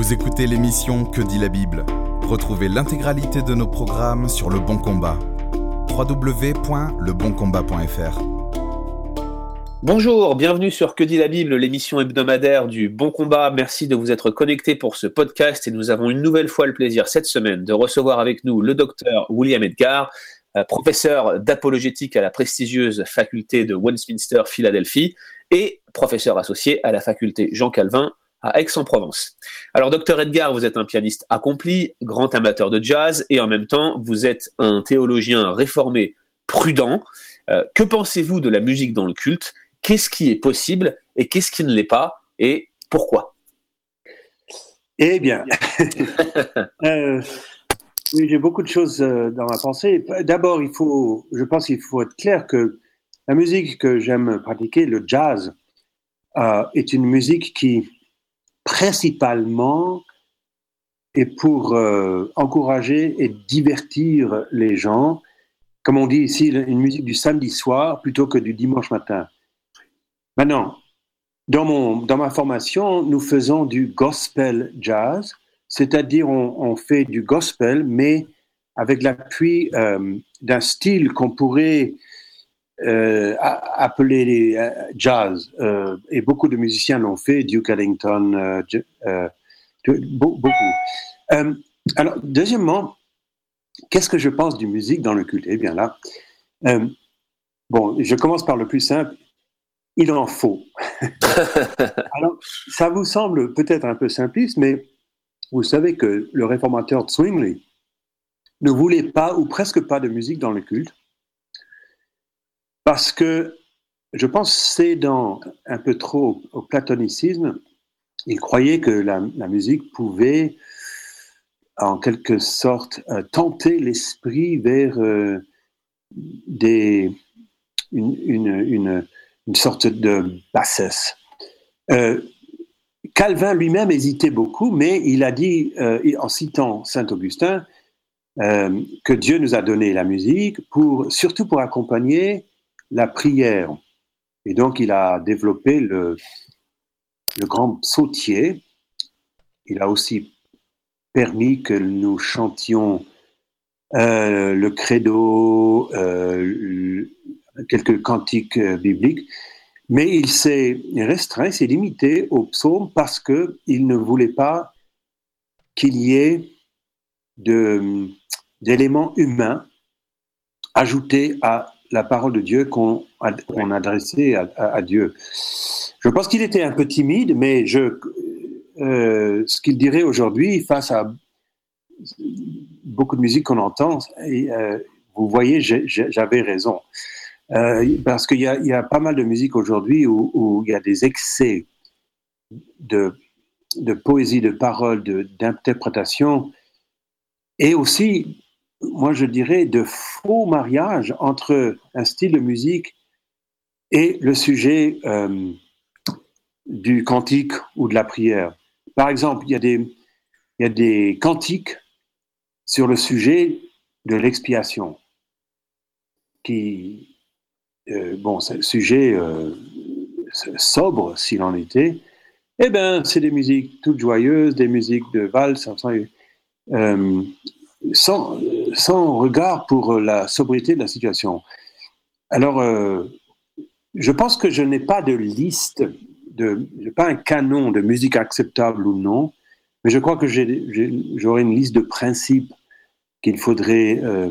Vous écoutez l'émission Que dit la Bible Retrouvez l'intégralité de nos programmes sur Le Bon Combat. www.leboncombat.fr Bonjour, bienvenue sur Que dit la Bible, l'émission hebdomadaire du Bon Combat. Merci de vous être connecté pour ce podcast et nous avons une nouvelle fois le plaisir cette semaine de recevoir avec nous le docteur William Edgar, euh, professeur d'apologétique à la prestigieuse faculté de Westminster, Philadelphie, et professeur associé à la faculté Jean Calvin à Aix-en-Provence. Alors, docteur Edgar, vous êtes un pianiste accompli, grand amateur de jazz, et en même temps, vous êtes un théologien réformé prudent. Euh, que pensez-vous de la musique dans le culte? Qu'est-ce qui est possible et qu'est-ce qui ne l'est pas? Et pourquoi? Eh bien, euh, j'ai beaucoup de choses euh, dans ma pensée. D'abord, il faut, je pense qu'il faut être clair que la musique que j'aime pratiquer, le jazz, est une musique qui principalement est pour euh, encourager et divertir les gens, comme on dit ici, une musique du samedi soir plutôt que du dimanche matin. Maintenant, dans, mon, dans ma formation, nous faisons du gospel jazz, c'est-à-dire on, fait du gospel, mais avec l'appui euh, d'un style qu'on pourrait euh, appelé euh, jazz. Euh, et beaucoup de musiciens l'ont fait, Duke Ellington, beaucoup. alors, deuxièmement, qu'est-ce que je pense du musique dans le culte? Eh bien là, bon, je commence par le plus simple. Il en faut. alors, ça vous semble peut-être un peu simpliste, mais vous savez que le réformateur Zwingli ne voulait pas ou presque pas de musique dans le culte parce que je pense c'est un peu trop au platonicisme. Il croyait que la, musique pouvait, en quelque sorte, euh, tenter l'esprit vers euh, des, une, sorte de bassesse. Euh, Calvin lui-même hésitait beaucoup, mais il a dit, en citant Saint Augustin, que Dieu nous a donné la musique pour, surtout pour accompagner la prière. Et donc, il a développé le, grand sautier. Il a aussi permis que nous chantions euh, le credo, euh, quelques cantiques euh, bibliques, mais il s'est restreint, s'est limité au psaume parce qu'il ne voulait pas qu'il y ait d'éléments humains ajoutés à la parole de Dieu qu'on adressait à, Dieu. Je pense qu'il était un peu timide, mais je, euh, ce qu'il dirait aujourd'hui face à beaucoup de musique qu'on entend, et, euh, vous voyez, j'avais raison. Euh, parce qu'il y, y, a pas mal de musique aujourd'hui où, il y a des excès de, de poésie, de paroles, d'interprétation, et aussi moi je dirais, de faux mariage entre un style de musique et le sujet euh, du cantique ou de la prière. Par exemple, il y a des, cantiques sur le sujet de l'expiation, qui, euh, bon, c'est un sujet euh, sobre s'il en était. Eh bien, c'est des musiques toutes joyeuses, des musiques de valse, sans, sans regard pour la sobriété de la situation. Alors, euh, je pense que je n'ai pas de liste, de, pas un canon de musique acceptable ou non, mais je crois que j'aurai une liste de principes qu'il faudrait, euh,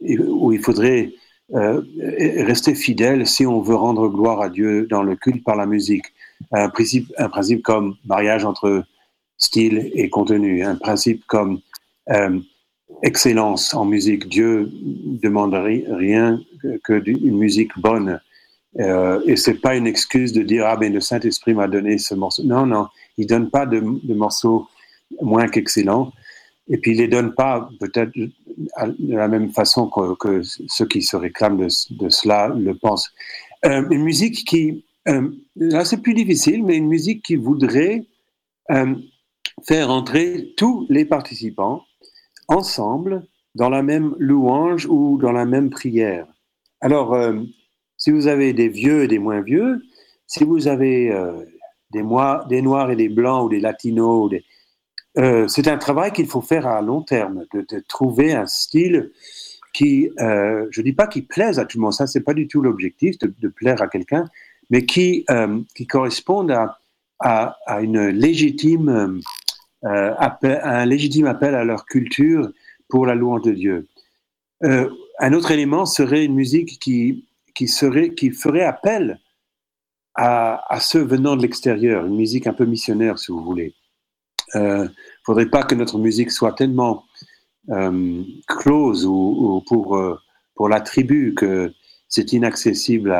où il faudrait euh, rester fidèle si on veut rendre gloire à Dieu dans le culte par la musique. Un principe, un principe comme mariage entre style et contenu, un principe comme excellence en musique. Dieu demande rien que d'une musique bonne. Euh, et c'est pas une excuse de dire ah ben le Saint Esprit m'a donné ce morceau. Non non, il donne pas de, morceaux moins qu'excellents. Et puis il les donne pas peut-être de la même façon que, ceux qui se réclament de, cela le pensent. Euh, une musique qui euh, là c'est plus difficile, mais une musique qui voudrait euh, faire entrer tous les participants ensemble dans la même louange ou dans la même prière. Alors, euh, si vous avez des vieux et des moins vieux, si vous avez euh, des, Noirs et des Blancs ou des Latinos. Euh, c'est un travail qu'il faut faire à long terme, de, trouver un style qui, je ne dis pas qu'il plaise à tout le monde, ça c'est pas du tout l'objectif de, plaire à quelqu'un, mais qui, qui corresponde à, à une légitime, appel, un légitime appel à leur culture pour la louange de Dieu. un autre élément serait une musique qui, qui, ferait appel à, ceux venant de l'extérieur, une musique un peu missionnaire, si vous voulez. Il euh, ne faudrait pas que notre musique soit tellement euh, close ou, pour, euh, pour la tribu que c'est inaccessible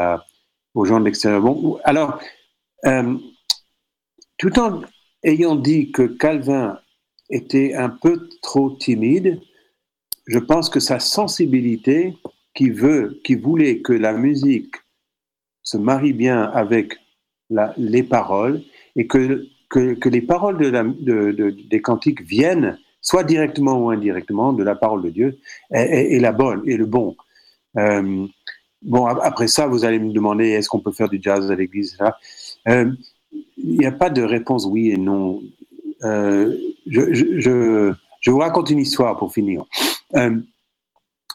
aux gens de l'extérieur. Bon, alors, euh, tout en ayant dit que Calvin était un peu trop timide, je pense que sa sensibilité qui veut, qui voulait que la musique se marie bien avec les paroles et que, que, les paroles des cantiques viennent, soit directement ou indirectement, de la parole de Dieu, et, la bonne, et le bon. Euh, bon, après ça, vous allez me demander est-ce qu'on peut faire du jazz à l'église Il n'y a pas de réponse oui et non. Euh, je, vous raconte une histoire pour finir. Euh,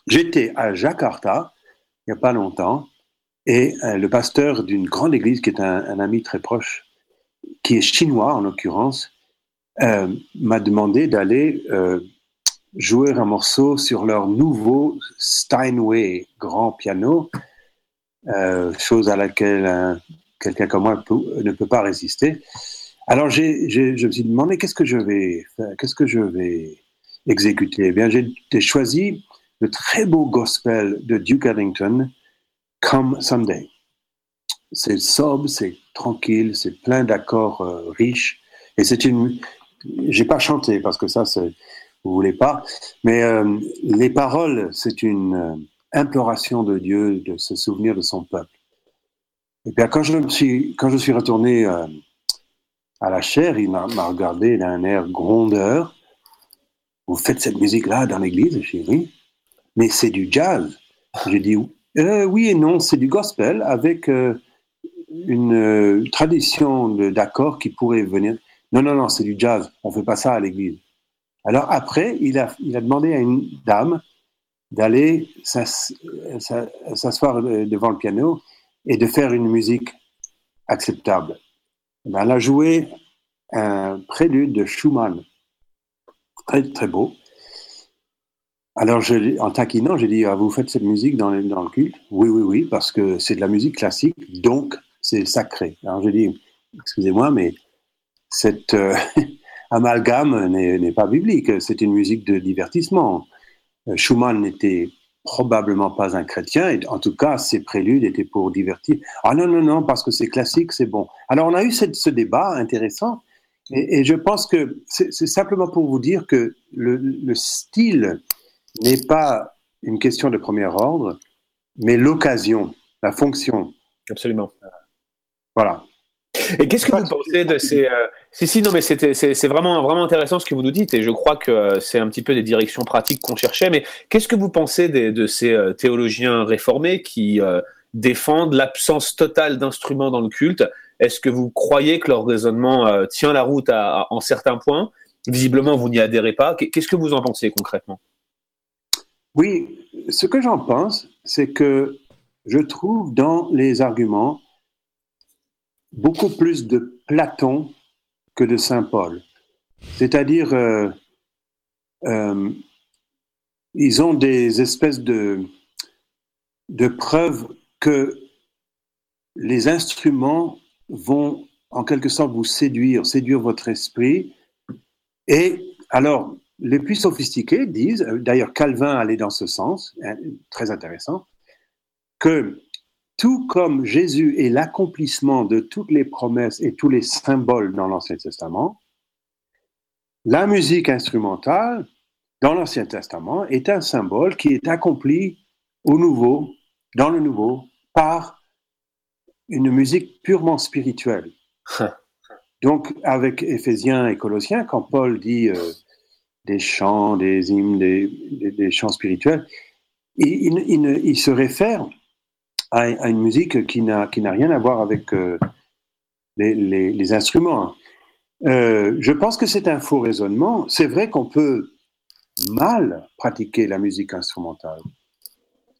J'étais à Jakarta, il n'y a pas longtemps, et euh, le pasteur d'une grande église, qui est un, ami très proche, qui est chinois en l'occurrence, m'a demandé d'aller jouer un morceau sur leur nouveau Steinway grand piano, chose à laquelle quelqu'un comme moi ne peut pas résister. Alors je me suis demandé qu'est-ce que je vais qu'est-ce que je vais exécuter? Eh bien, j'ai choisi le très beau gospel de Duke Ellington, Come Someday. C'est sobre, c'est tranquille, c'est plein d'accords euh, riches. Et c'est une. J'ai pas chanté parce que ça, vous voulez pas. Mais euh, les paroles, c'est une euh, imploration de Dieu de se souvenir de son peuple. Et bien, quand je suis, quand je suis retourné à la chair, il m'a regardé d'un air grondeur. Vous faites cette musique-là dans l'église J'ai dit oui mais c'est du jazz. J'ai dit euh, oui et non, c'est du gospel avec euh, une euh, tradition d'accords qui pourrait venir. Non, non, non, c'est du jazz. On fait pas ça à l'église. Alors après, il a, il a demandé à une dame d'aller s'asseoir devant le piano et de faire une musique acceptable. Ben, elle a joué un prélude de Schumann, très, très beau. Alors, en taquinant, j'ai dit, ah, vous faites cette musique dans, le culte? Oui, oui, oui, parce que c'est de la musique classique, donc c'est sacré. Alors, j'ai dit, excusez-moi, mais cette euh, amalgame n'est pas biblique, c'est une musique de divertissement. Euh, Schumann n'était probablement pas un chrétien, et en tout cas, ses préludes étaient pour divertir. Ah non, non, non, parce que c'est classique, c'est bon. Alors, on a eu cette, ce débat intéressant, et, et je pense que c'est simplement pour vous dire que le, le style n'est pas une question de premier ordre, mais l'occasion, la fonction. Absolument. Voilà. Et qu'est-ce que vous pensez de ces... Euh, si, si, non, mais c'est vraiment, vraiment intéressant ce que vous nous dites, et je crois que euh, c'est un petit peu des directions pratiques qu'on cherchait, mais qu'est-ce que vous pensez de ces euh, théologiens réformés qui défendent l'absence totale d'instruments dans le culte? Est-ce que vous croyez que leur raisonnement tient la route en certains points? Visiblement, vous n'y adhérez pas. Qu'est-ce que vous en pensez concrètement? Oui, ce que j'en pense, c'est que je trouve dans les arguments beaucoup plus de Platon que de Saint Paul. C'est-à-dire, euh, euh, ils ont des espèces de, de preuves que les instruments vont en quelque sorte vous séduire, séduire votre esprit. Et alors, les plus sophistiqués disent, d'ailleurs Calvin allait dans ce sens, hein, très intéressant, que tout comme Jésus est l'accomplissement de toutes les promesses et tous les symboles dans l'Ancien Testament, la musique instrumentale dans l'Ancien Testament est un symbole qui est accompli au Nouveau, dans le Nouveau, par une musique purement spirituelle. Donc, avec Éphésiens et Colossiens, quand Paul dit euh, des chants, des hymnes, des, chants spirituels. il, il, se réfère à, une musique qui n'a rien à voir avec, euh, les, instruments. Euh, je pense que c'est un faux raisonnement. C'est vrai qu'on peut mal pratiquer la musique instrumentale.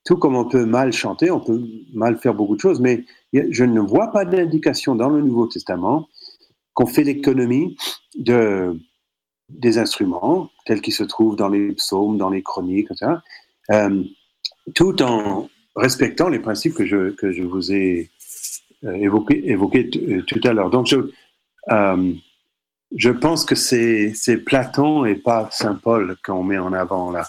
Tout comme on peut mal chanter, on peut mal faire beaucoup de choses, mais je ne vois pas d'indication dans le Nouveau Testament qu'on fait l'économie de, des instruments tels qu'ils se trouvent dans les psaumes, dans les chroniques, etc., euh, tout en respectant les principes que je, que je vous ai euh, évoqués évoqué euh, tout à l'heure. Donc, je, je pense que c'est Platon et pas Saint Paul qu'on met en avant là.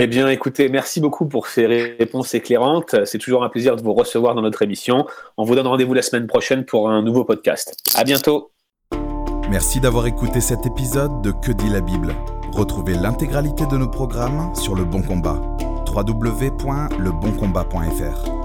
Eh bien, écoutez, merci beaucoup pour ces réponses éclairantes. C'est toujours un plaisir de vous recevoir dans notre émission. On vous donne rendez-vous la semaine prochaine pour un nouveau podcast. À bientôt. Merci d'avoir écouté cet épisode de Que dit la Bible? Retrouvez l'intégralité de nos programmes sur Le Bon Combat. www.leboncombat.fr